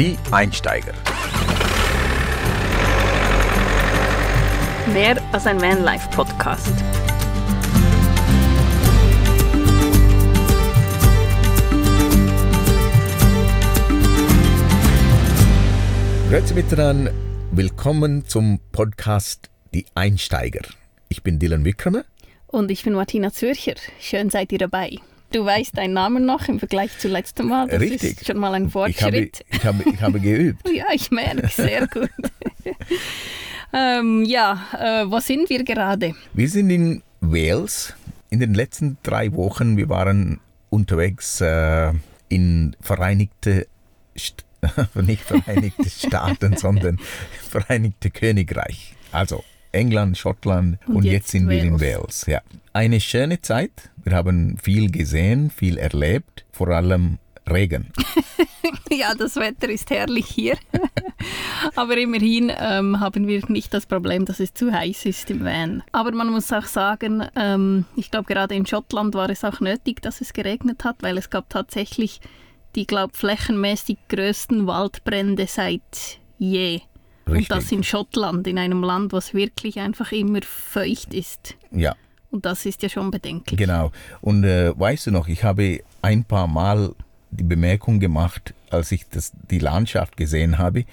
Die Einsteiger. Mehr als ein Vanlife-Podcast. Grüezi miteinander. Willkommen zum Podcast Die Einsteiger. Ich bin Dylan Wickramer. Und ich bin Martina Zürcher. Schön seid ihr dabei. Du weißt deinen Namen noch im Vergleich zu letztem Mal. Das Richtig. ist schon mal ein Ich habe, Fortschritt. ich habe, ich habe geübt. Ja, ich merke, sehr gut. ähm, ja, äh, wo sind wir gerade? Wir sind in Wales. In den letzten drei Wochen, wir waren unterwegs äh, in Vereinigte, St nicht Vereinigte Staaten, sondern Vereinigte Königreich. Also England, Schottland und, Und jetzt, jetzt sind wir in Wales. Wales. Ja. Eine schöne Zeit. Wir haben viel gesehen, viel erlebt, vor allem Regen. Ja, das Wetter ist herrlich hier. Aber immerhin ähm, haben wir nicht das Problem, dass es zu heiß ist im Van. Aber man muss auch sagen, ähm, ich glaube gerade in Schottland war es auch nötig, dass es geregnet hat, weil es gab tatsächlich die, glaube flächenmäßig größten Waldbrände seit je. Und das Richtig. in Schottland, in einem Land, was wirklich einfach immer feucht ist. Ja. Und das ist ja schon bedenklich. Genau. Und äh, weißt du noch, ich habe ein paar Mal die Bemerkung gemacht, als ich das, die Landschaft gesehen habe,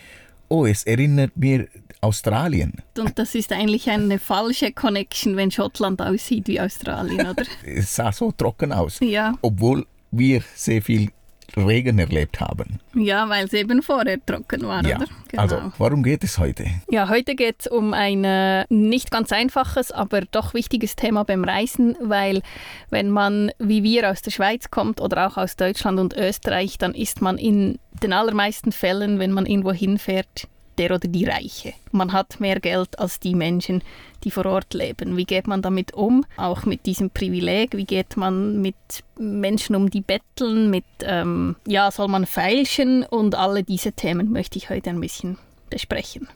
oh, es erinnert mir Australien. Und das ist eigentlich eine falsche Connection, wenn Schottland aussieht wie Australien, oder? Es sah so trocken aus, Ja, obwohl wir sehr viel Regen erlebt haben. ja weil es eben vorher trocken war, Ja. oder? Genau. Also, warum geht es heute? Ja, heute geht es um ein äh, nicht ganz einfaches, aber doch wichtiges Thema beim Reisen, weil wenn man wie wir aus der Schweiz kommt oder auch aus Deutschland und Österreich, dann ist man in den allermeisten Fällen, wenn man irgendwo hinfährt, der oder die Reiche. Man hat mehr Geld als die Menschen, die vor Ort leben. Wie geht man damit um? Auch mit diesem Privileg. Wie geht man mit Menschen um, die betteln? Mit, ähm, ja, soll man feilschen? Und alle diese Themen möchte ich heute ein bisschen besprechen.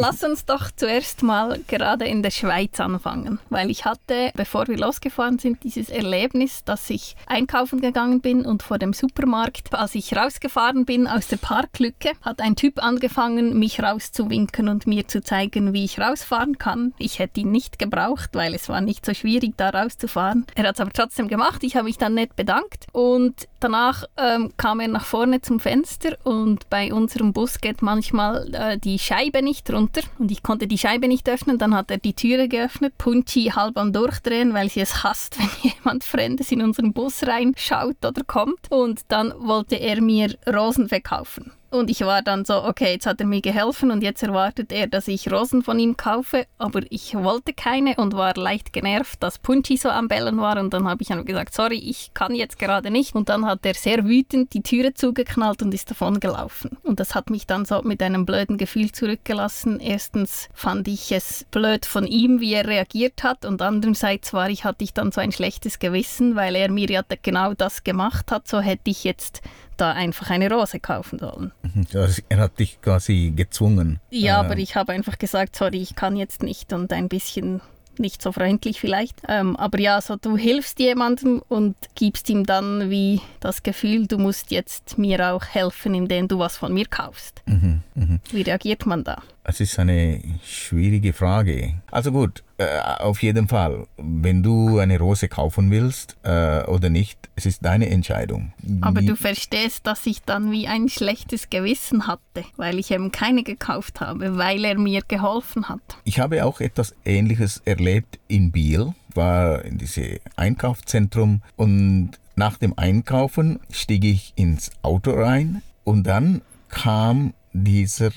Lass uns doch zuerst mal gerade in der Schweiz anfangen, weil ich hatte, bevor wir losgefahren sind, dieses Erlebnis, dass ich einkaufen gegangen bin und vor dem Supermarkt, als ich rausgefahren bin aus der Parklücke, hat ein Typ angefangen, mich rauszuwinken und mir zu zeigen, wie ich rausfahren kann. Ich hätte ihn nicht gebraucht, weil es war nicht so schwierig, da rauszufahren. Er hat es aber trotzdem gemacht. Ich habe mich dann nett bedankt und danach ähm, kam er nach vorne zum Fenster und bei unserem Bus geht manchmal äh, die Scheibe nicht runter und ich konnte die Scheibe nicht öffnen. Dann hat er die Türe geöffnet, Punchi halb am Durchdrehen, weil sie es hasst, wenn jemand Fremdes in unseren Bus reinschaut oder kommt. Und dann wollte er mir Rosen verkaufen. Und ich war dann so, okay, jetzt hat er mir geholfen und jetzt erwartet er, dass ich Rosen von ihm kaufe, aber ich wollte keine und war leicht genervt, dass Punchi so am Bellen war. Und dann habe ich ihm gesagt, sorry, ich kann jetzt gerade nicht. Und dann hat er sehr wütend die Türe zugeknallt und ist davon gelaufen. Und das hat mich dann so mit einem blöden Gefühl zurückgelassen. Erstens fand ich es blöd von ihm, wie er reagiert hat. Und andererseits war ich, hatte ich dann so ein schlechtes Gewissen, weil er mir ja genau das gemacht hat, so hätte ich jetzt da einfach eine Rose kaufen sollen. Also, er hat dich quasi gezwungen. Ja, Äh, aber ich habe einfach gesagt, sorry, ich kann jetzt nicht und ein bisschen nicht so freundlich vielleicht. Ähm, aber ja, so du hilfst jemandem und gibst ihm dann wie das Gefühl, du musst jetzt mir auch helfen, indem du was von mir kaufst. Mhm, mhm. Wie reagiert man da? Es ist eine schwierige Frage. Also gut, äh, auf jeden Fall, wenn du eine Rose kaufen willst äh, oder nicht, es ist deine Entscheidung. Aber du verstehst, dass ich dann wie ein schlechtes Gewissen hatte, weil ich eben keine gekauft habe, weil er mir geholfen hat. Ich habe auch etwas Ähnliches erlebt in Biel, war in diesem Einkaufszentrum und nach dem Einkaufen stieg ich ins Auto rein und dann kam dieser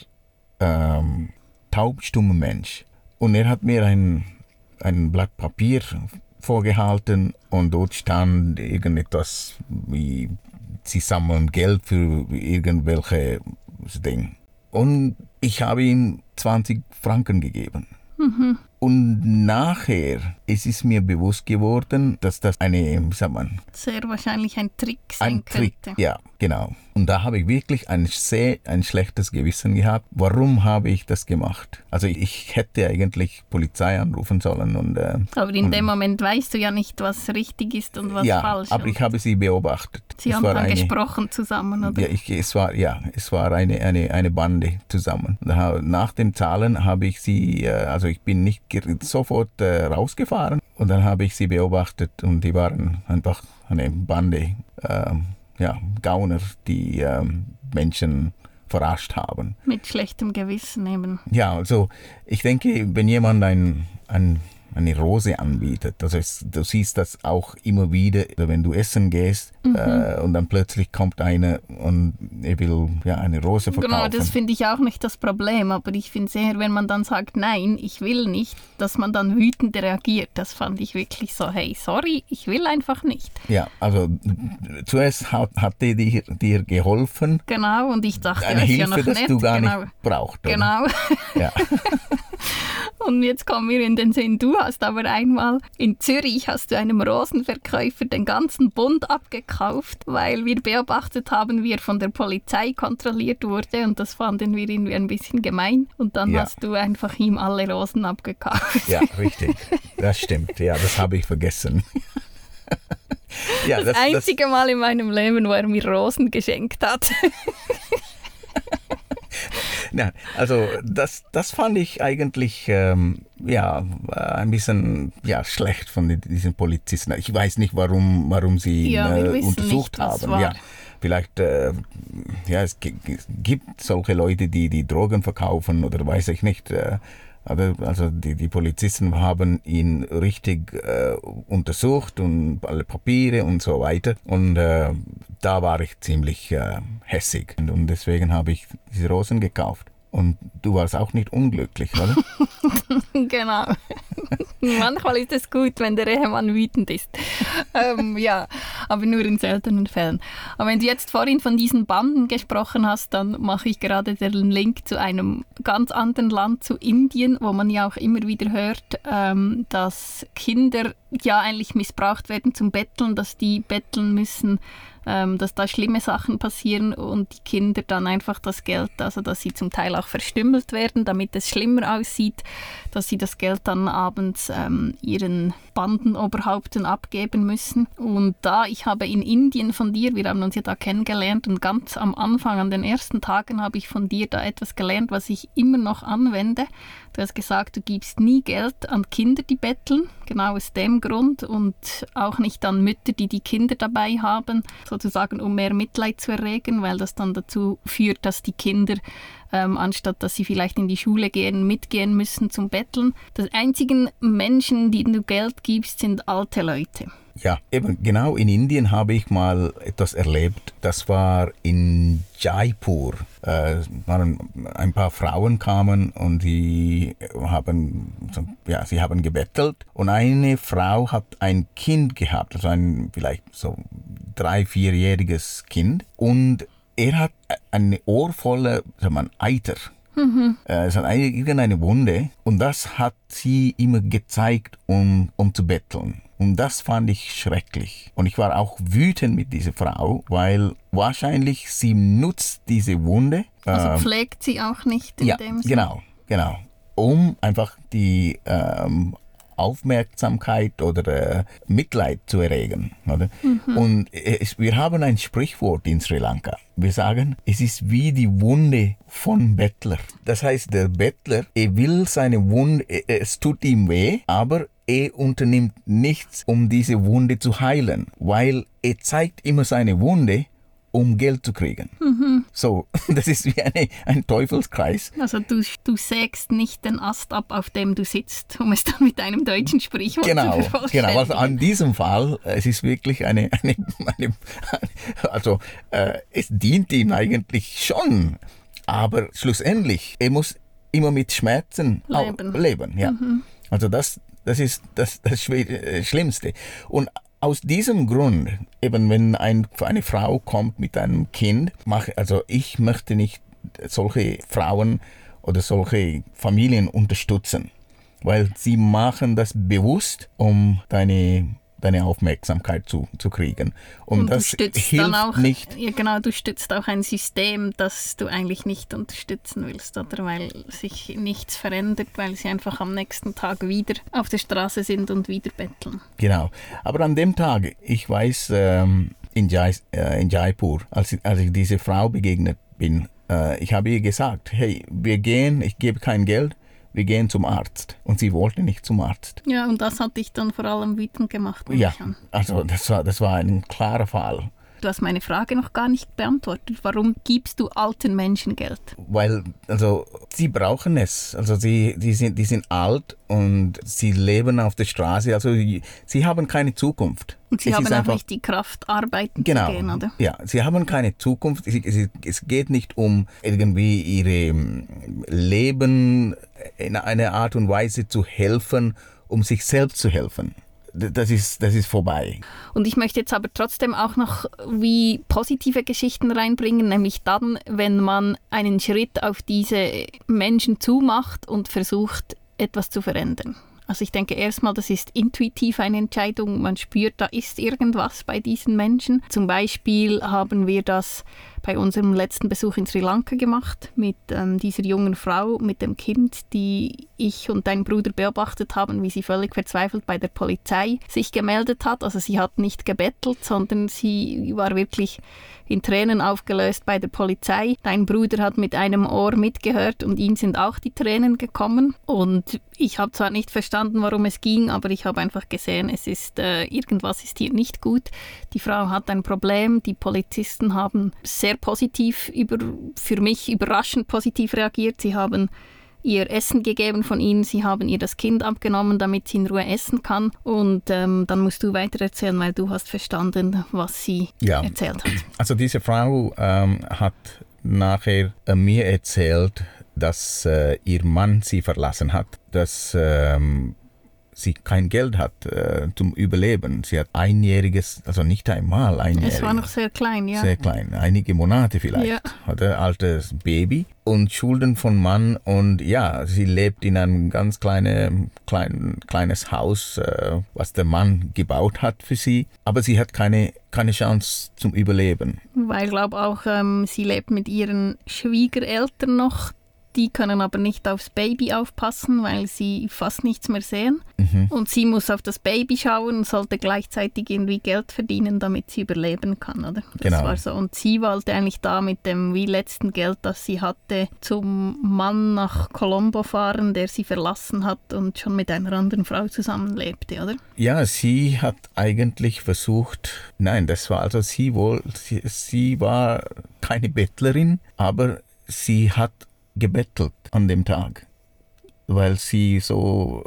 ähm, taubstumme Mensch und er hat mir ein, ein Blatt Papier vorgehalten und dort stand irgendetwas wie sie sammeln Geld für irgendwelche Ding. Und ich habe ihm 20 Franken gegeben. Und nachher, es ist mir bewusst geworden, dass das eine, wie sagt man? Sehr wahrscheinlich ein Trick sein ein Trick, könnte. ja, genau. Und da habe ich wirklich ein sehr ein schlechtes Gewissen gehabt. Warum habe ich das gemacht? Also ich hätte eigentlich Polizei anrufen sollen und äh, Aber in und, dem Moment weißt du ja nicht, was richtig ist und was ja, falsch. aber ich habe sie beobachtet. Sie Es haben dann eine- gesprochen zusammen, oder? Ja, ich, es war ja, es war eine, eine, eine Bande zusammen. Nach den Zahlen habe ich sie, äh, also ich bin nicht sofort äh, rausgefahren und dann habe ich sie beobachtet und die waren einfach eine Bande, ähm, ja, Gauner, die ähm, Menschen verarscht haben. Mit schlechtem Gewissen eben. Ja, also ich denke, wenn jemand ein, ein, eine Rose anbietet, also es, du siehst das auch immer wieder, wenn du essen gehst äh, und dann plötzlich kommt einer und er will ja eine Rose verkaufen. Genau, das finde ich auch nicht das Problem, aber ich finde sehr, wenn man dann sagt, nein, ich will nicht, dass man dann wütend reagiert. Das fand ich wirklich so, hey, sorry, ich will einfach nicht. Ja, also zuerst hat, hat die dir, dir geholfen, Genau, und ich dachte, eine ist ja Hilfe, noch das nett. du gar genau. nicht brauchst. Genau. Ja. Und jetzt kommen wir in den Sinn, du hast aber einmal in Zürich hast du einem Rosenverkäufer den ganzen Bund abgekauft, weil wir beobachtet haben, wie er von der Polizei kontrolliert wurde und das fanden wir irgendwie ein bisschen gemein und dann Ja. hast du einfach ihm alle Rosen abgekauft. ja, richtig. Das stimmt. Ja, das habe ich vergessen. ja, Das, einzige Mal in meinem Leben, wo er mir Rosen geschenkt hat. Ja, also das, das fand ich eigentlich ähm, ja, ein bisschen ja, schlecht von diesen Polizisten. Ich weiß nicht, warum, warum sie ihn Ja, äh, untersucht nicht, haben. Ja, vielleicht äh, ja, es gi- gi- gibt solche Leute, die die Drogen verkaufen oder weiß ich nicht. Äh, also die, die Polizisten haben ihn richtig äh, untersucht und alle Papiere und so weiter. Und äh, da war ich ziemlich äh, hässig. Und, und deswegen habe ich diese Rosen gekauft. Und du warst auch nicht unglücklich, oder? genau. Manchmal ist es gut, wenn der Ehemann wütend ist. ähm, ja, aber nur in seltenen Fällen. Aber wenn du jetzt vorhin von diesen Banden gesprochen hast, dann mache ich gerade den Link zu einem ganz anderen Land, zu Indien, wo man ja auch immer wieder hört, ähm, dass Kinder ja eigentlich missbraucht werden zum Betteln, dass die betteln müssen, ähm, dass da schlimme Sachen passieren und die Kinder dann einfach das Geld, also dass sie zum Teil auch verstümmelt werden, damit es schlimmer aussieht, dass sie das Geld dann abends ähm, ihren Bandenoberhaupten abgeben müssen. Und da, ich habe in Indien von dir, wir haben uns ja da kennengelernt und ganz am Anfang, an den ersten Tagen, habe ich von dir da etwas gelernt, was ich immer noch anwende. Du hast gesagt, du gibst nie Geld an Kinder, die betteln, genau aus dem Grund und auch nicht an Mütter, die die Kinder dabei haben, sozusagen um mehr Mitleid zu erregen, weil das dann dazu führt, dass die Kinder ähm, anstatt dass sie vielleicht in die Schule gehen, mitgehen müssen zum Betteln. Die einzigen Menschen, denen du Geld gibst, sind alte Leute. Ja, eben genau in Indien habe ich mal etwas erlebt. Das war in Jaipur. Äh, waren ein paar Frauen kamen und sie haben, ja, sie haben gebettelt und eine Frau hat ein Kind gehabt, also ein vielleicht so drei, vierjähriges Kind und er hat eine ohrvolle, sagt man, Eiter. Äh, Es hat eine, irgendeine Wunde und das hat sie immer gezeigt, um, um zu betteln. Und das fand ich schrecklich. Und ich war auch wütend mit dieser Frau, weil wahrscheinlich sie nutzt diese Wunde. Also ähm, pflegt sie auch nicht in ja, dem Sinne. genau, genau. Um einfach die ähm, Aufmerksamkeit oder äh, Mitleid zu erregen. Oder? Mhm. Und es, wir haben ein Sprichwort in Sri Lanka. Wir sagen, es ist wie die Wunde von Bettler. Das heißt, der Bettler, er will seine Wunde, äh, es tut ihm weh, aber er unternimmt nichts, um diese Wunde zu heilen, weil er zeigt immer seine Wunde, um Geld zu kriegen. Mhm. So, das ist wie eine, ein Teufelskreis. Also du, du sägst nicht den Ast ab, auf dem du sitzt, um es dann mit einem deutschen Sprichwort Genau, zu vervollständigen. genau. Also an diesem Fall, es ist wirklich eine, eine, eine also äh, es dient ihm eigentlich schon, aber schlussendlich, er muss immer mit Schmerzen Leben. leben ja. Also das, das ist das, das äh, Schlimmste. Und aus diesem Grund, eben wenn ein, eine Frau kommt mit einem Kind, mach, also ich möchte nicht solche Frauen oder solche Familien unterstützen. weil sie machen das bewusst, um deine deine Aufmerksamkeit zu, zu kriegen. Und, Und das du stützt hilft dann auch, nicht. Ja, genau, du stützt auch ein System, das du eigentlich nicht unterstützen willst, oder weil sich nichts verändert, weil sie einfach am nächsten Tag wieder auf der Straße sind und wieder betteln. Genau. Aber an dem Tag, ich weiß, ähm, in, Jai, äh, in Jaipur, als, als ich diese Frau begegnet bin, äh, ich habe ihr gesagt, hey, wir gehen, ich gebe kein Geld, wir gehen zum Arzt. Und sie wollte nicht zum Arzt. Ja, und das hat dich dann vor allem wütend gemacht. Ja, also das war, das war ein klarer Fall. Du hast meine Frage noch gar nicht beantwortet. Warum gibst du alten Menschen Geld? Weil, also, sie brauchen es. Also, sie, die, sind, die sind alt und sie leben auf der Straße. Also, sie haben keine Zukunft. Und sie Es haben auch einfach- nicht die Kraft, arbeiten Genau. zu gehen, oder? Ja, sie haben keine Zukunft. Es geht nicht um irgendwie ihre ähm, Leben in einer Art und Weise zu helfen, um sich selbst zu helfen. Das ist, das ist vorbei. Und ich möchte jetzt aber trotzdem auch noch wie positive Geschichten reinbringen, nämlich dann, wenn man einen Schritt auf diese Menschen zumacht und versucht, etwas zu verändern. Also ich denke erstmal, das ist intuitiv eine Entscheidung. Man spürt, da ist irgendwas bei diesen Menschen. Zum Beispiel haben wir das bei unserem letzten Besuch in Sri Lanka gemacht mit ähm, dieser jungen Frau, mit dem Kind, die ich und dein Bruder beobachtet haben, wie sie völlig verzweifelt bei der Polizei sich gemeldet hat. Also sie hat nicht gebettelt, sondern sie war wirklich in Tränen aufgelöst bei der Polizei. Dein Bruder hat mit einem Ohr mitgehört und ihm sind auch die Tränen gekommen. Und ich habe zwar nicht verstanden, warum es ging, aber ich habe einfach gesehen, es ist äh, irgendwas ist hier nicht gut. Die Frau hat ein Problem. Die Polizisten haben sehr positiv über, für mich überraschend positiv reagiert. Sie haben ihr Essen gegeben von ihnen, sie haben ihr das Kind abgenommen, damit sie in Ruhe essen kann. Und ähm, dann musst du weiter erzählen, weil du hast verstanden, was sie Ja. erzählt hat. Also diese Frau ähm, hat nachher äh, mir erzählt, dass äh, ihr Mann sie verlassen hat, dass ähm, sie kein Geld hat äh, zum Überleben. Sie hat einjähriges, also nicht einmal einjähriges. Es war noch sehr klein, ja. Sehr klein, einige Monate vielleicht. Ja. Hatte altes Baby und Schulden von Mann und ja, sie lebt in einem ganz kleine, klein, kleines Haus, äh, was der Mann gebaut hat für sie. Aber sie hat keine, keine Chance zum Überleben. Weil ich glaube auch, ähm, sie lebt mit ihren Schwiegereltern noch. Die können aber nicht aufs Baby aufpassen, weil sie fast nichts mehr sehen. Mhm. Und sie muss auf das Baby schauen und sollte gleichzeitig irgendwie Geld verdienen, damit sie überleben kann, oder? Das Genau. war so. Und sie wollte eigentlich da mit dem wie letzten Geld, das sie hatte, zum Mann nach Colombo fahren, der sie verlassen hat und schon mit einer anderen Frau zusammenlebte, oder? Ja, sie hat eigentlich versucht, nein, das war also sie wohl, sie, sie war keine Bettlerin, aber sie hat gebettelt an dem Tag, weil sie so,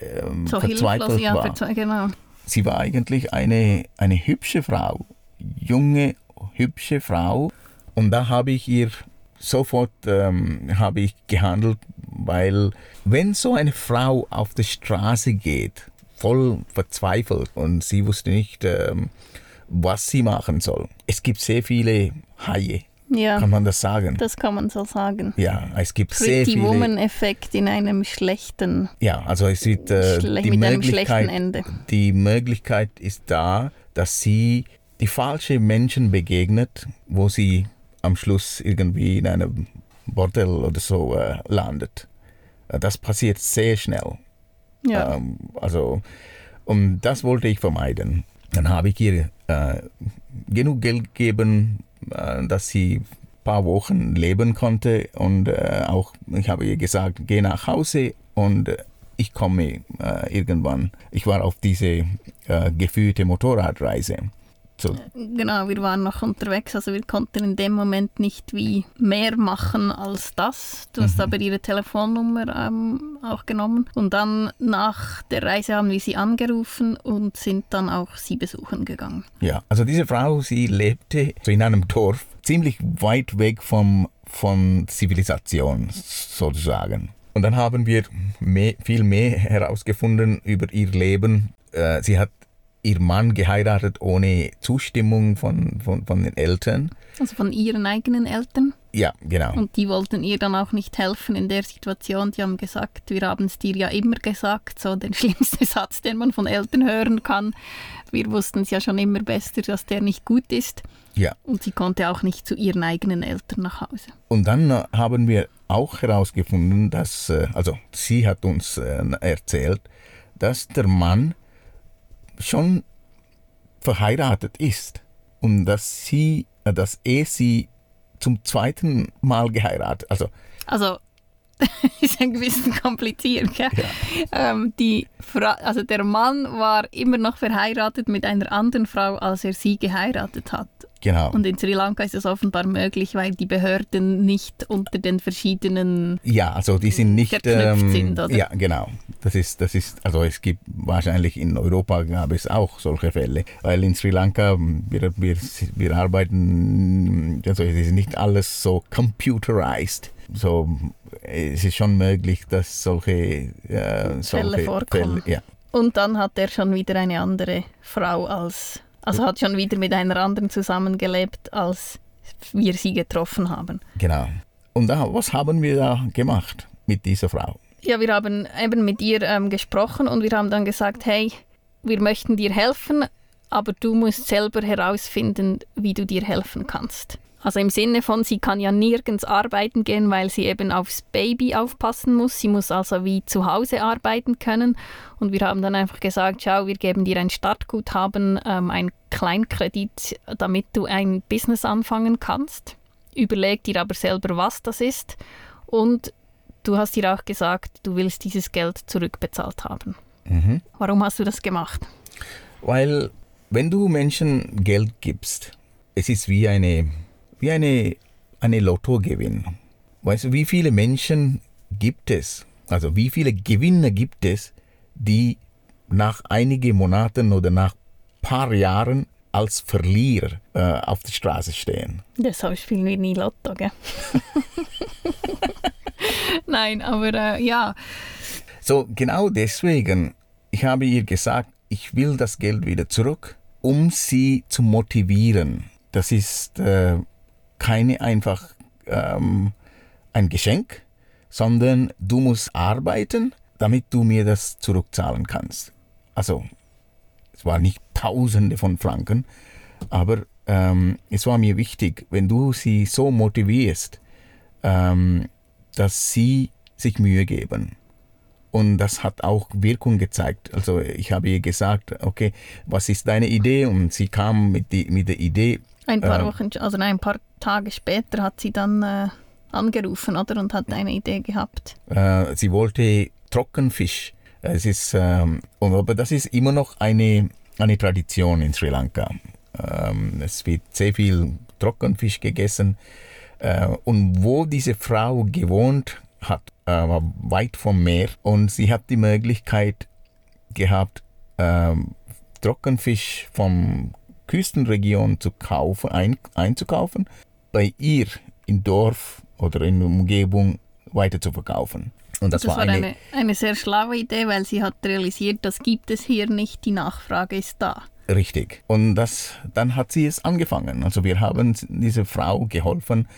ähm, So verzweifelt war. verzwe genau. Sie war eigentlich eine, eine hübsche Frau, junge, hübsche Frau. Und da habe ich ihr sofort ähm, habe ich gehandelt, weil wenn so eine Frau auf der Straße geht, voll verzweifelt und sie wusste nicht, ähm, was sie machen soll. Es gibt sehr viele Haie, Ja, kann man das sagen? das kann man so sagen. ja, es gibt sehr Pretty viele. Woman-Effekt in einem schlechten, Ja, also es wird äh, die mit einem schlechten Möglichkeit, Ende. die Möglichkeit ist da, dass sie die falschen Menschen begegnet, wo sie am Schluss irgendwie in einem Bordell oder so äh, landet. Äh, Das passiert sehr schnell. Ja. Ähm, also, und das wollte ich vermeiden. Dann habe ich ihr äh, genug Geld gegeben, dass sie ein paar Wochen leben konnte. Und äh, auch, ich habe ihr gesagt, geh nach Hause und äh, ich komme äh, irgendwann. Ich war auf diese äh, geführte Motorradreise. So, Genau, wir waren noch unterwegs, also wir konnten in dem Moment nicht wie mehr machen als das. Du Mhm. hast aber ihre Telefonnummer ähm, auch genommen. Und dann nach der Reise haben wir sie angerufen und sind dann auch sie besuchen gegangen. Ja, also diese Frau, sie lebte so in einem Dorf, ziemlich weit weg vom, von Zivilisation sozusagen. Und dann haben wir mehr, viel mehr herausgefunden über ihr Leben. Äh, sie hat ihr Mann geheiratet ohne Zustimmung von, von, von den Eltern. Also von ihren eigenen Eltern. Ja, genau. Und die wollten ihr dann auch nicht helfen in der Situation. Die haben gesagt, wir haben es dir ja immer gesagt, so der schlimmste Satz, den man von Eltern hören kann. Wir wussten es ja schon immer besser, dass der nicht gut ist. Ja. Und sie konnte auch nicht zu ihren eigenen Eltern nach Hause. Und dann äh, haben wir auch herausgefunden, dass, äh, also sie hat uns äh, erzählt, dass der Mann schon verheiratet ist und dass sie, dass er sie zum zweiten Mal geheiratet, also Also ist ein bisschen kompliziert. Gell? Ja. Ähm, die Fra also der Mann war immer noch verheiratet mit einer anderen Frau, als er sie geheiratet hat. Genau. Und in Sri Lanka ist das offenbar möglich, weil die Behörden nicht unter den verschiedenen Ja, also die sind nicht. verknüpft sind, oder? Ja, genau. Das ist, das ist, also es gibt wahrscheinlich in Europa gab es auch solche Fälle, weil in Sri Lanka wir, wir, wir arbeiten, also es ist nicht alles so computerized. So, es ist schon möglich, dass solche, äh, solche vorkommen. ja, Und dann hat er schon wieder eine andere Frau als, also hat schon wieder mit einer anderen zusammengelebt, als wir sie getroffen haben. genau. Und da, was haben wir da gemacht mit dieser Frau? Ja, wir haben eben mit ihr ähm, gesprochen und wir haben dann gesagt, hey, wir möchten dir helfen, aber du musst selber herausfinden, wie du dir helfen kannst. Also im Sinne von, sie kann ja nirgends arbeiten gehen, weil sie eben aufs Baby aufpassen muss. Sie muss also wie zu Hause arbeiten können. Und wir haben dann einfach gesagt, schau, wir geben dir ein Startguthaben, ähm, ein Kleinkredit, damit du ein Business anfangen kannst. Überleg dir aber selber, was das ist. Und du hast dir auch gesagt, du willst dieses Geld zurückbezahlt haben. Mhm. Warum hast du das gemacht? Weil wenn du Menschen Geld gibst, es ist wie eine, wie eine, eine Lottogewinn. Weißt du, wie viele Menschen gibt es, also wie viele Gewinner gibt es, die nach einigen Monaten oder nach paar Jahren als Verlierer äh, auf der Straße stehen? Deshalb spielen wir nie Lotto, gell? Nein, aber äh, ja, So, genau deswegen, ich habe ihr gesagt, ich will das Geld wieder zurück, um sie zu motivieren. Das ist äh, keine einfach ähm, ein Geschenk, sondern du musst arbeiten, damit du mir das zurückzahlen kannst. Also, es war nicht Tausende von Franken, aber ähm, es war mir wichtig, wenn du sie so motivierst, ähm, dass sie sich Mühe geben. Und das hat auch Wirkung gezeigt. Also ich habe ihr gesagt, okay, was ist deine Idee? Und sie kam mit, die, mit der Idee, ein paar Ähm. Wochen, also nein, ein paar Tage später hat sie dann äh, angerufen, oder? Und hat eine Idee gehabt. äh, sie wollte Trockenfisch. Es ist, ähm, und, aber das ist immer noch eine, eine Tradition in Sri Lanka. Ähm, es wird sehr viel Trockenfisch gegessen. Äh, und wo diese Frau gewohnt hat, äh, war weit vom Meer. Und sie hat die Möglichkeit gehabt, ähm, Trockenfisch vom Küstenregion zu kaufen, ein, einzukaufen, bei ihr im Dorf oder in der Umgebung weiter zu verkaufen. Und das, Das, war war eine, eine, eine sehr schlaue Idee, weil sie hat realisiert, das gibt es hier nicht, die Nachfrage ist da. Richtig. Und das, dann hat sie es angefangen. Also wir haben dieser Frau geholfen,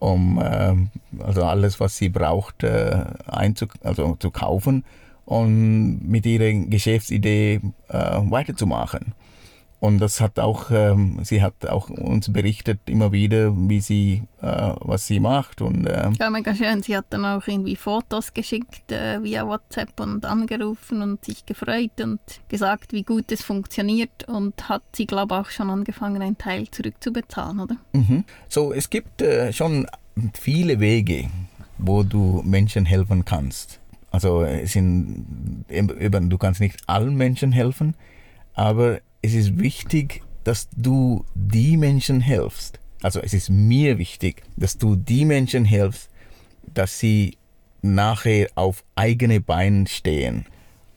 um äh, also alles, was sie braucht, äh, also zu kaufen und mit ihrer Geschäftsidee äh, weiterzumachen. Und das hat auch, ähm, sie hat auch uns berichtet immer wieder, wie sie, äh, was sie macht und äh, Ja, mega schön. Sie hat dann auch irgendwie Fotos geschickt äh, via WhatsApp und angerufen und sich gefreut und gesagt, wie gut es funktioniert und hat sie, glaube ich, auch schon angefangen, einen Teil zurückzubezahlen, oder? Mhm. So, es gibt äh, schon viele Wege, wo du Menschen helfen kannst. Also sind eben, du kannst nicht allen Menschen helfen, aber es ist wichtig, dass du die Menschen hilfst. Also es ist mir wichtig, dass du die Menschen hilfst, dass sie nachher auf eigene Beine stehen.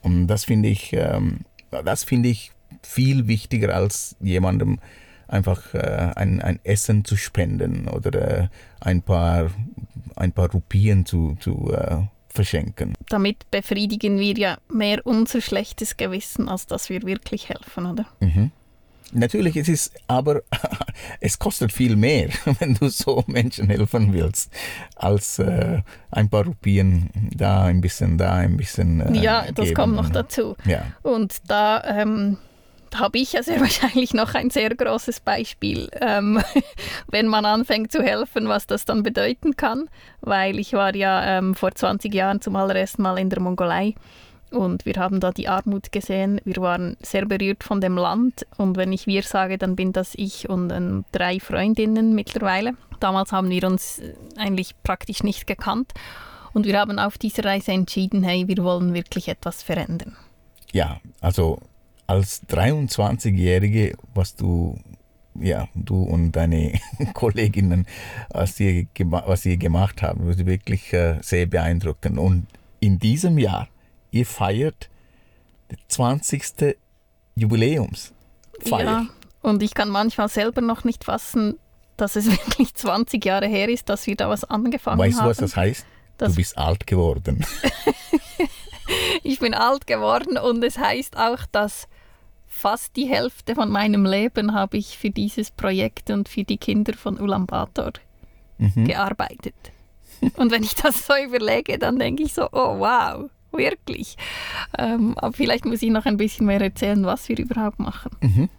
Und das finde ich, ähm, das finde ich viel wichtiger als jemandem einfach äh, ein, ein Essen zu spenden oder äh, ein paar ein paar Rupien zu, zu äh, verschenken. Damit befriedigen wir ja mehr unser schlechtes Gewissen, als dass wir wirklich helfen, oder? Mhm. Natürlich, es ist aber, es kostet viel mehr, wenn du so Menschen helfen willst, als äh, ein paar Rupien da, ein bisschen da, ein bisschen. Äh, ja, das geben. kommt noch dazu. Ja. Und da ähm, habe ich ja sehr wahrscheinlich noch ein sehr großes Beispiel, ähm, wenn man anfängt zu helfen, was das dann bedeuten kann. Weil ich war ja ähm, vor 20 Jahren zum allerersten Mal in der Mongolei und wir haben da die Armut gesehen. Wir waren sehr berührt von dem Land. Und wenn ich wir sage, dann bin das ich und ähm, drei Freundinnen mittlerweile. Damals haben wir uns äh, eigentlich praktisch nicht gekannt. Und wir haben auf dieser Reise entschieden, hey, wir wollen wirklich etwas verändern. Ja, also als 23-Jährige, was du, ja, du und deine Kolleginnen, was ihr, was ihr gemacht haben, war wirklich äh, sehr beeindruckend. Und in diesem Jahr, ihr feiert das 20. Jubiläumsfeier. Ja, und ich kann manchmal selber noch nicht fassen, dass es wirklich 20 Jahre her ist, dass wir da was angefangen weißt haben. Weißt du, was das heißt? Das du bist alt geworden. ich bin alt geworden und es heißt auch, dass fast die Hälfte von meinem Leben habe ich für dieses Projekt und für die Kinder von Ulaanbaatar mhm. gearbeitet. Und wenn ich das so überlege, dann denke ich so, oh wow, wirklich. Ähm, aber vielleicht muss ich noch ein bisschen mehr erzählen, was wir überhaupt machen. Mhm.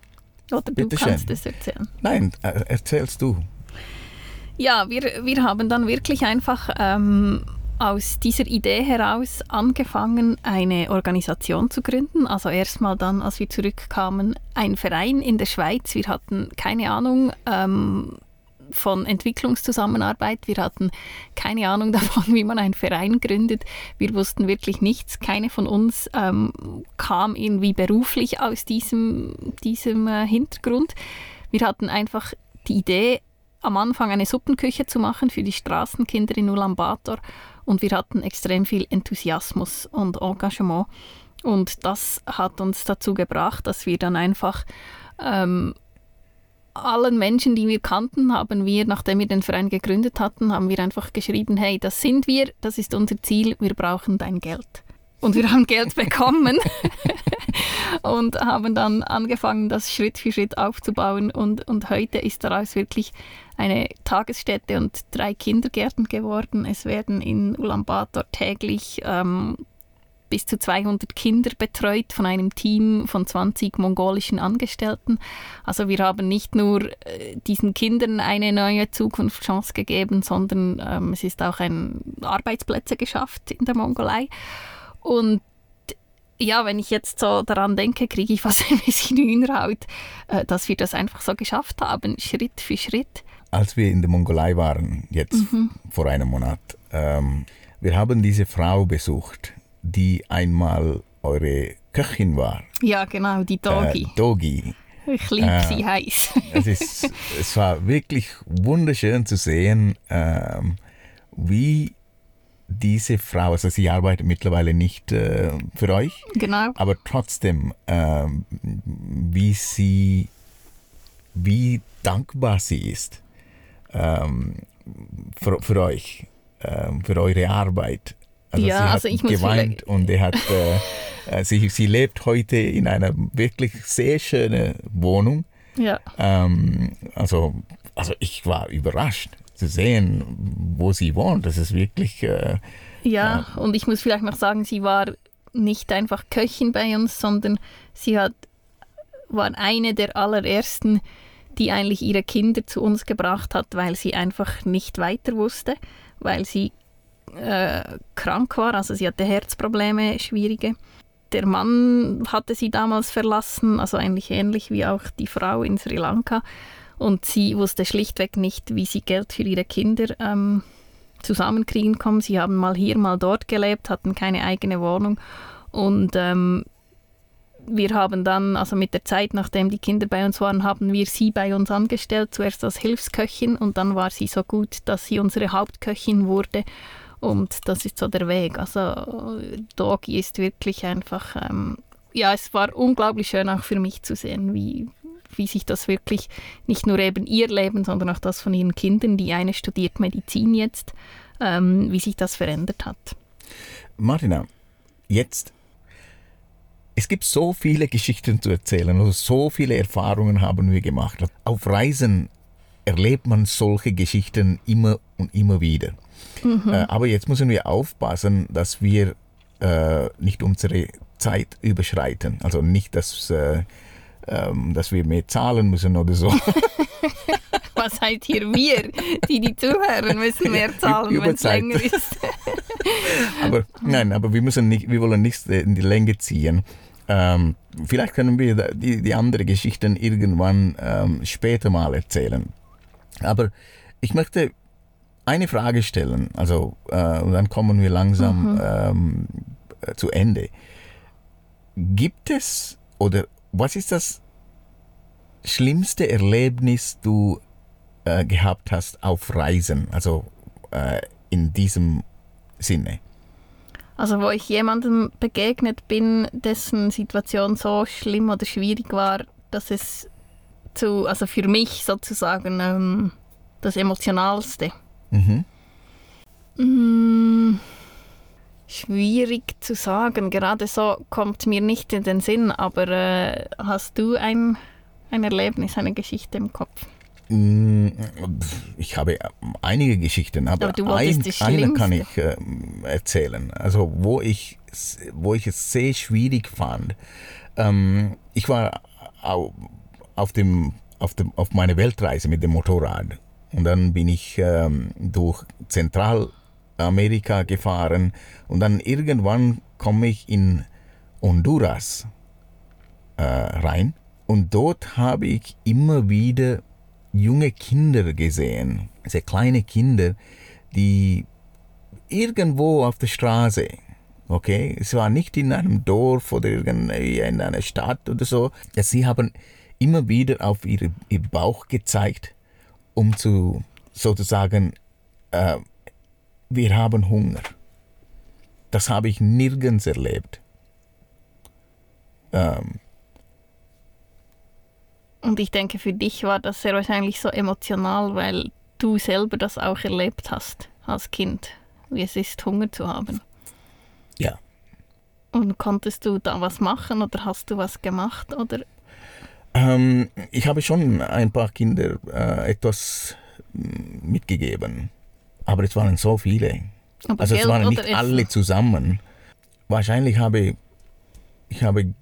Oder du Bitte kannst schön. es erzählen. Nein, äh, erzählst du. Ja, wir, wir haben dann wirklich einfach ähm, aus dieser Idee heraus angefangen, eine Organisation zu gründen. Also erstmal dann, als wir zurückkamen, ein Verein in der Schweiz. Wir hatten keine Ahnung ähm, von Entwicklungszusammenarbeit. Wir hatten keine Ahnung davon, wie man einen Verein gründet. Wir wussten wirklich nichts. Keine von uns ähm, kam irgendwie beruflich aus diesem, diesem äh, Hintergrund. Wir hatten einfach die Idee, am Anfang eine Suppenküche zu machen für die Straßenkinder in Ulaanbaatar und wir hatten extrem viel Enthusiasmus und Engagement und das hat uns dazu gebracht, dass wir dann einfach ähm, allen Menschen, die wir kannten, haben wir, nachdem wir den Verein gegründet hatten, haben wir einfach geschrieben, hey, das sind wir, das ist unser Ziel, wir brauchen dein Geld. Und wir haben Geld bekommen und haben dann angefangen, das Schritt für Schritt aufzubauen. Und, und heute ist daraus wirklich eine Tagesstätte und drei Kindergärten geworden. Es werden in Ulaanbaatar täglich ähm, bis zu 200 Kinder betreut von einem Team von 20 mongolischen Angestellten. Also wir haben nicht nur äh, diesen Kindern eine neue Zukunftschance gegeben, sondern ähm, es ist auch ein Arbeitsplätze geschafft in der Mongolei. Und ja, wenn ich jetzt so daran denke, kriege ich fast ein bisschen Hühnerhaut, äh, dass wir das einfach so geschafft haben, Schritt für Schritt. Als wir in der Mongolei waren, jetzt mhm. vor einem Monat, ähm, wir haben diese Frau besucht, die einmal eure Köchin war. Ja, genau, die Dogi. Äh, Dogi. Ich liebe äh, sie heiß. es, ist, es war wirklich wunderschön zu sehen, ähm, wie diese Frau, also sie arbeitet mittlerweile nicht äh, für euch, genau. aber trotzdem, äh, wie sie, wie dankbar sie ist ähm, für, für euch, äh, für eure Arbeit. Also ja, sie hat also ich muss geweint und er hat, äh, sie, sie lebt heute in einer wirklich sehr schönen Wohnung. Ja. Ähm, also, also ich war überrascht zu sehen, wo sie wohnt. Das ist wirklich. Äh, ja, äh, und ich muss vielleicht noch sagen, sie war nicht einfach Köchin bei uns, sondern sie hat, war eine der allerersten, die eigentlich ihre Kinder zu uns gebracht hat, weil sie einfach nicht weiter wusste, weil sie äh, krank war, also sie hatte Herzprobleme, schwierige. Der Mann hatte sie damals verlassen, also eigentlich ähnlich wie auch die Frau in Sri Lanka. Und sie wusste schlichtweg nicht, wie sie Geld für ihre Kinder ähm, zusammenkriegen kann. Sie haben mal hier, mal dort gelebt, hatten keine eigene Wohnung. Und ähm, wir haben dann, also mit der Zeit, nachdem die Kinder bei uns waren, haben wir sie bei uns angestellt, zuerst als Hilfsköchin und dann war sie so gut, dass sie unsere Hauptköchin wurde. Und das ist so der Weg. Also Dogi ist wirklich einfach, ähm, ja, es war unglaublich schön auch für mich zu sehen, wie, wie sich das wirklich nicht nur eben ihr Leben, sondern auch das von ihren Kindern, die eine studiert Medizin jetzt, ähm, wie sich das verändert hat. Martina, jetzt, es gibt so viele Geschichten zu erzählen, also so viele Erfahrungen haben wir gemacht. Auf Reisen erlebt man solche Geschichten immer und immer wieder. Mhm. Äh, aber jetzt müssen wir aufpassen, dass wir äh, nicht unsere Zeit überschreiten. Also nicht, dass, äh, ähm, dass wir mehr zahlen müssen oder so. Was heißt hier wir, die die zuhören, müssen mehr zahlen, wenn es länger ist. aber nein, aber wir müssen nicht, wir wollen nichts in die Länge ziehen. Ähm, vielleicht können wir die, die anderen Geschichten irgendwann ähm, später mal erzählen. Aber ich möchte eine Frage stellen, also äh, und dann kommen wir langsam mhm. ähm, zu Ende. Gibt es oder was ist das schlimmste Erlebnis, du äh, gehabt hast auf Reisen, also äh, in diesem Sinne? Also wo ich jemandem begegnet bin, dessen Situation so schlimm oder schwierig war, dass es zu, also für mich sozusagen ähm, das Emotionalste. Mhm. Mm, schwierig zu sagen. Gerade so kommt mir nicht in den Sinn, aber äh, hast du ein, ein Erlebnis, eine Geschichte im Kopf? Mm, ich habe einige Geschichten, aber, aber ein, eine kann ich äh, erzählen. Also wo ich, wo ich es sehr schwierig fand. Ähm, ich war auf, dem, auf, dem, auf meiner Weltreise mit dem Motorrad und dann bin ich ähm, durch Zentralamerika gefahren und dann irgendwann komme ich in Honduras äh, rein und dort habe ich immer wieder junge Kinder gesehen, sehr kleine Kinder, die irgendwo auf der Straße, okay, es war nicht in einem Dorf oder in einer Stadt oder so, sie haben immer wieder auf ihre, ihr Bauch gezeigt, um zu sozusagen, äh, wir haben Hunger. Das habe ich nirgends erlebt. Ähm, und ich denke, für dich war das sehr wahrscheinlich so emotional, weil du selber das auch erlebt hast als Kind, wie es ist, Hunger zu haben. Ja. Und konntest du da was machen oder hast du was gemacht? Oder? Ähm, ich habe schon ein paar Kinder äh, etwas mm, mitgegeben, aber es waren so viele. Aber also es waren nicht alle zusammen. Wahrscheinlich habe ich habe,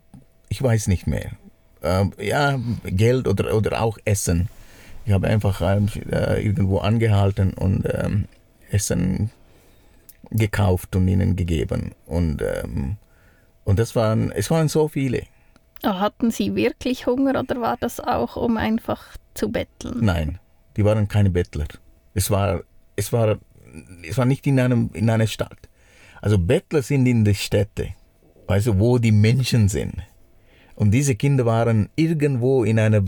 ich weiß nicht mehr äh, ja, Geld oder, oder auch Essen. Ich habe einfach äh, irgendwo angehalten und ähm, Essen gekauft und ihnen gegeben. Und, ähm, und das waren, es waren so viele. Hatten Sie wirklich Hunger oder war das auch, um einfach zu betteln? Nein, die waren keine Bettler. Es war, es war, es war nicht in, einem, in einer Stadt. Also Bettler sind in der Städte, also wo die Menschen sind. Und diese Kinder waren irgendwo in einer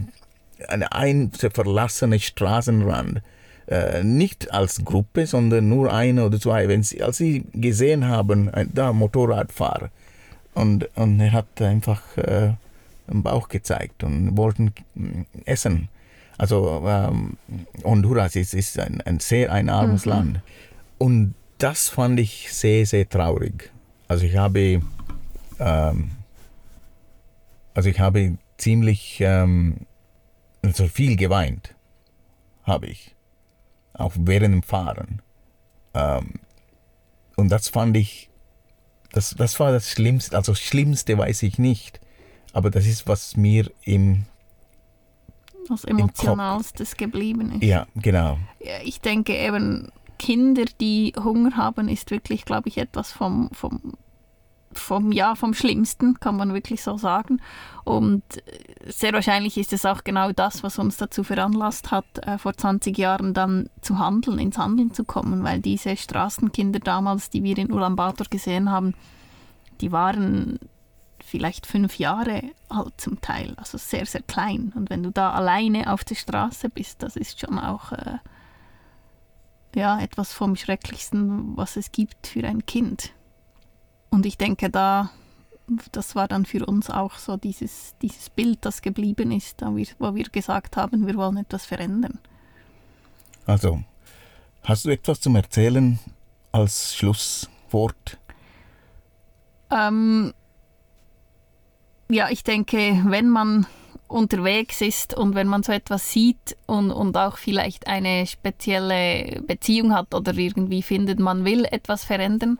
eine ein verlassene Straßenrand. Äh, nicht als Gruppe, sondern nur eine oder zwei. Wenn sie, als sie gesehen haben, ein, da Motorradfahrer, und, und er hat einfach äh, den Bauch gezeigt und wollten äh, essen. Also ähm, Honduras ist, ist ein, ein sehr ein armes mhm. Land. Und das fand ich sehr, sehr traurig. Also ich habe ähm, also ich habe ziemlich, ähm, also viel geweint, habe ich, auch während dem Fahren. Ähm, und das fand ich, das, das war das Schlimmste, also das Schlimmste weiß ich nicht, aber das ist, was mir im was Emotionalstes geblieben ist. Ja, genau. Ich denke eben, Kinder, die Hunger haben, ist wirklich, glaube ich, etwas vom, vom vom, ja, vom Schlimmsten, kann man wirklich so sagen. Und sehr wahrscheinlich ist es auch genau das, was uns dazu veranlasst hat, äh, vor 20 Jahren dann zu handeln, ins Handeln zu kommen, weil diese Straßenkinder damals, die wir in Ulaanbaatar gesehen haben, die waren vielleicht fünf Jahre alt zum Teil, also sehr, sehr klein. Und wenn du da alleine auf der Straße bist, das ist schon auch äh, ja, etwas vom Schrecklichsten, was es gibt für ein Kind. Und ich denke, da, das war dann für uns auch so dieses, dieses Bild, das geblieben ist, wo wir gesagt haben, wir wollen etwas verändern. Also, hast du etwas zum Erzählen als Schlusswort? Ähm, ja, ich denke, wenn man unterwegs ist und wenn man so etwas sieht und, und auch vielleicht eine spezielle Beziehung hat oder irgendwie findet, man will etwas verändern,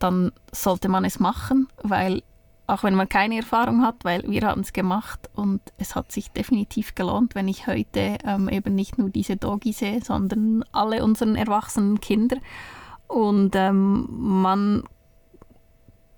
dann sollte man es machen, weil auch wenn man keine Erfahrung hat, weil wir haben es gemacht und es hat sich definitiv gelohnt, wenn ich heute ähm, eben nicht nur diese Dogi sehe, sondern alle unseren erwachsenen Kinder. Und ähm, man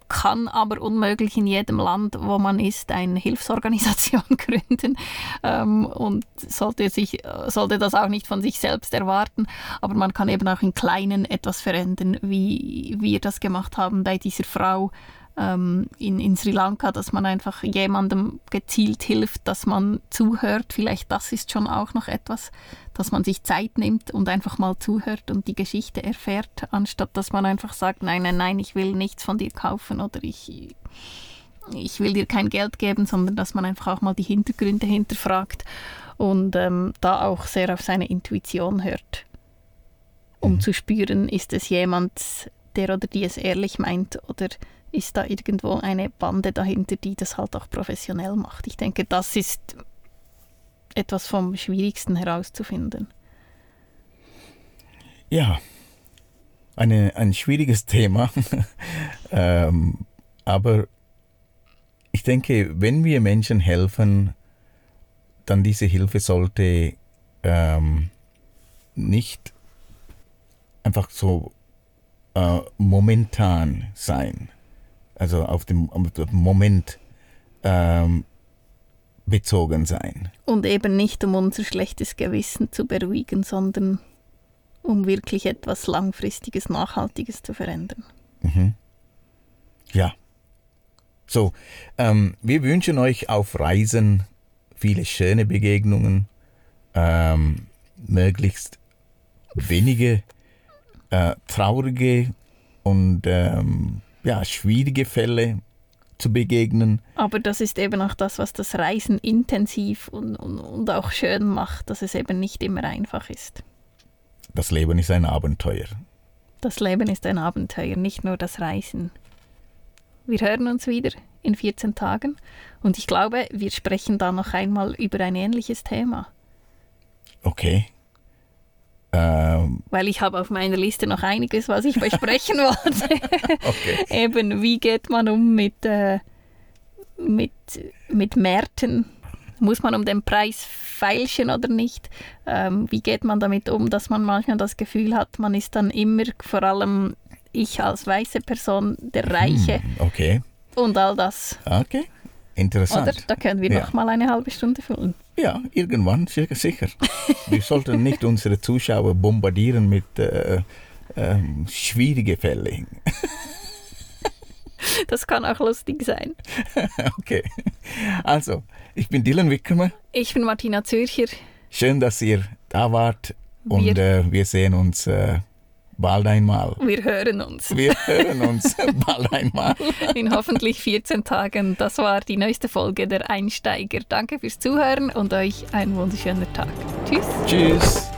kann aber unmöglich in jedem Land, wo man ist, eine Hilfsorganisation gründen ähm, und sollte, sich, sollte das auch nicht von sich selbst erwarten. Aber man kann eben auch in Kleinen etwas verändern, wie wir das gemacht haben bei dieser Frau, ähm, in, in Sri Lanka, dass man einfach jemandem gezielt hilft, dass man zuhört. Vielleicht das ist schon auch noch etwas, dass man sich Zeit nimmt und einfach mal zuhört und die Geschichte erfährt, anstatt dass man einfach sagt, nein, nein, nein, ich will nichts von dir kaufen oder ich, ich will dir kein Geld geben, sondern dass man einfach auch mal die Hintergründe hinterfragt und ähm, da auch sehr auf seine Intuition hört, um mhm. zu spüren, ist es jemand, der oder die es ehrlich meint oder ist da irgendwo eine Bande dahinter, die das halt auch professionell macht. Ich denke, das ist etwas vom Schwierigsten herauszufinden. Ja, eine, ein schwieriges Thema. ähm, aber ich denke, wenn wir Menschen helfen, dann diese Hilfe sollte ähm, nicht einfach so äh, momentan sein also auf den Moment ähm, bezogen sein. Und eben nicht, um unser schlechtes Gewissen zu beruhigen, sondern um wirklich etwas Langfristiges, Nachhaltiges zu verändern. Mhm. Ja. So, ähm, wir wünschen euch auf Reisen viele schöne Begegnungen, ähm, möglichst wenige äh, traurige und ähm, ja, schwierige Fälle zu begegnen. Aber das ist eben auch das, was das Reisen intensiv und, und, und auch schön macht, dass es eben nicht immer einfach ist. Das Leben ist ein Abenteuer. Das Leben ist ein Abenteuer, nicht nur das Reisen. Wir hören uns wieder in 14 Tagen und ich glaube, wir sprechen da noch einmal über ein ähnliches Thema. Okay. Ähm, Weil ich habe auf meiner Liste noch einiges, was ich besprechen wollte. okay. Eben, wie geht man um mit, äh, mit, mit Märkten? Muss man um den Preis feilschen oder nicht? Ähm, wie geht man damit um, dass man manchmal das Gefühl hat, man ist dann immer, vor allem ich als weiße Person, der Reiche. Hm, okay. Und all das. Okay. Interessant. Oder? Da können wir ja. noch mal eine halbe Stunde füllen. Ja, irgendwann, sicher. wir sollten nicht unsere Zuschauer bombardieren mit äh, äh, schwierigen Fällen. das kann auch lustig sein. okay. Also, ich bin Dylan Wickermer. Ich bin Martina Zürcher. Schön, dass ihr da wart und wir, äh, wir sehen uns äh, bald einmal. Wir hören uns. Wir hören uns bald einmal. In hoffentlich 14 Tagen. Das war die neueste Folge der Einsteiger. Danke fürs Zuhören und euch einen wunderschönen Tag. Tschüss. Tschüss.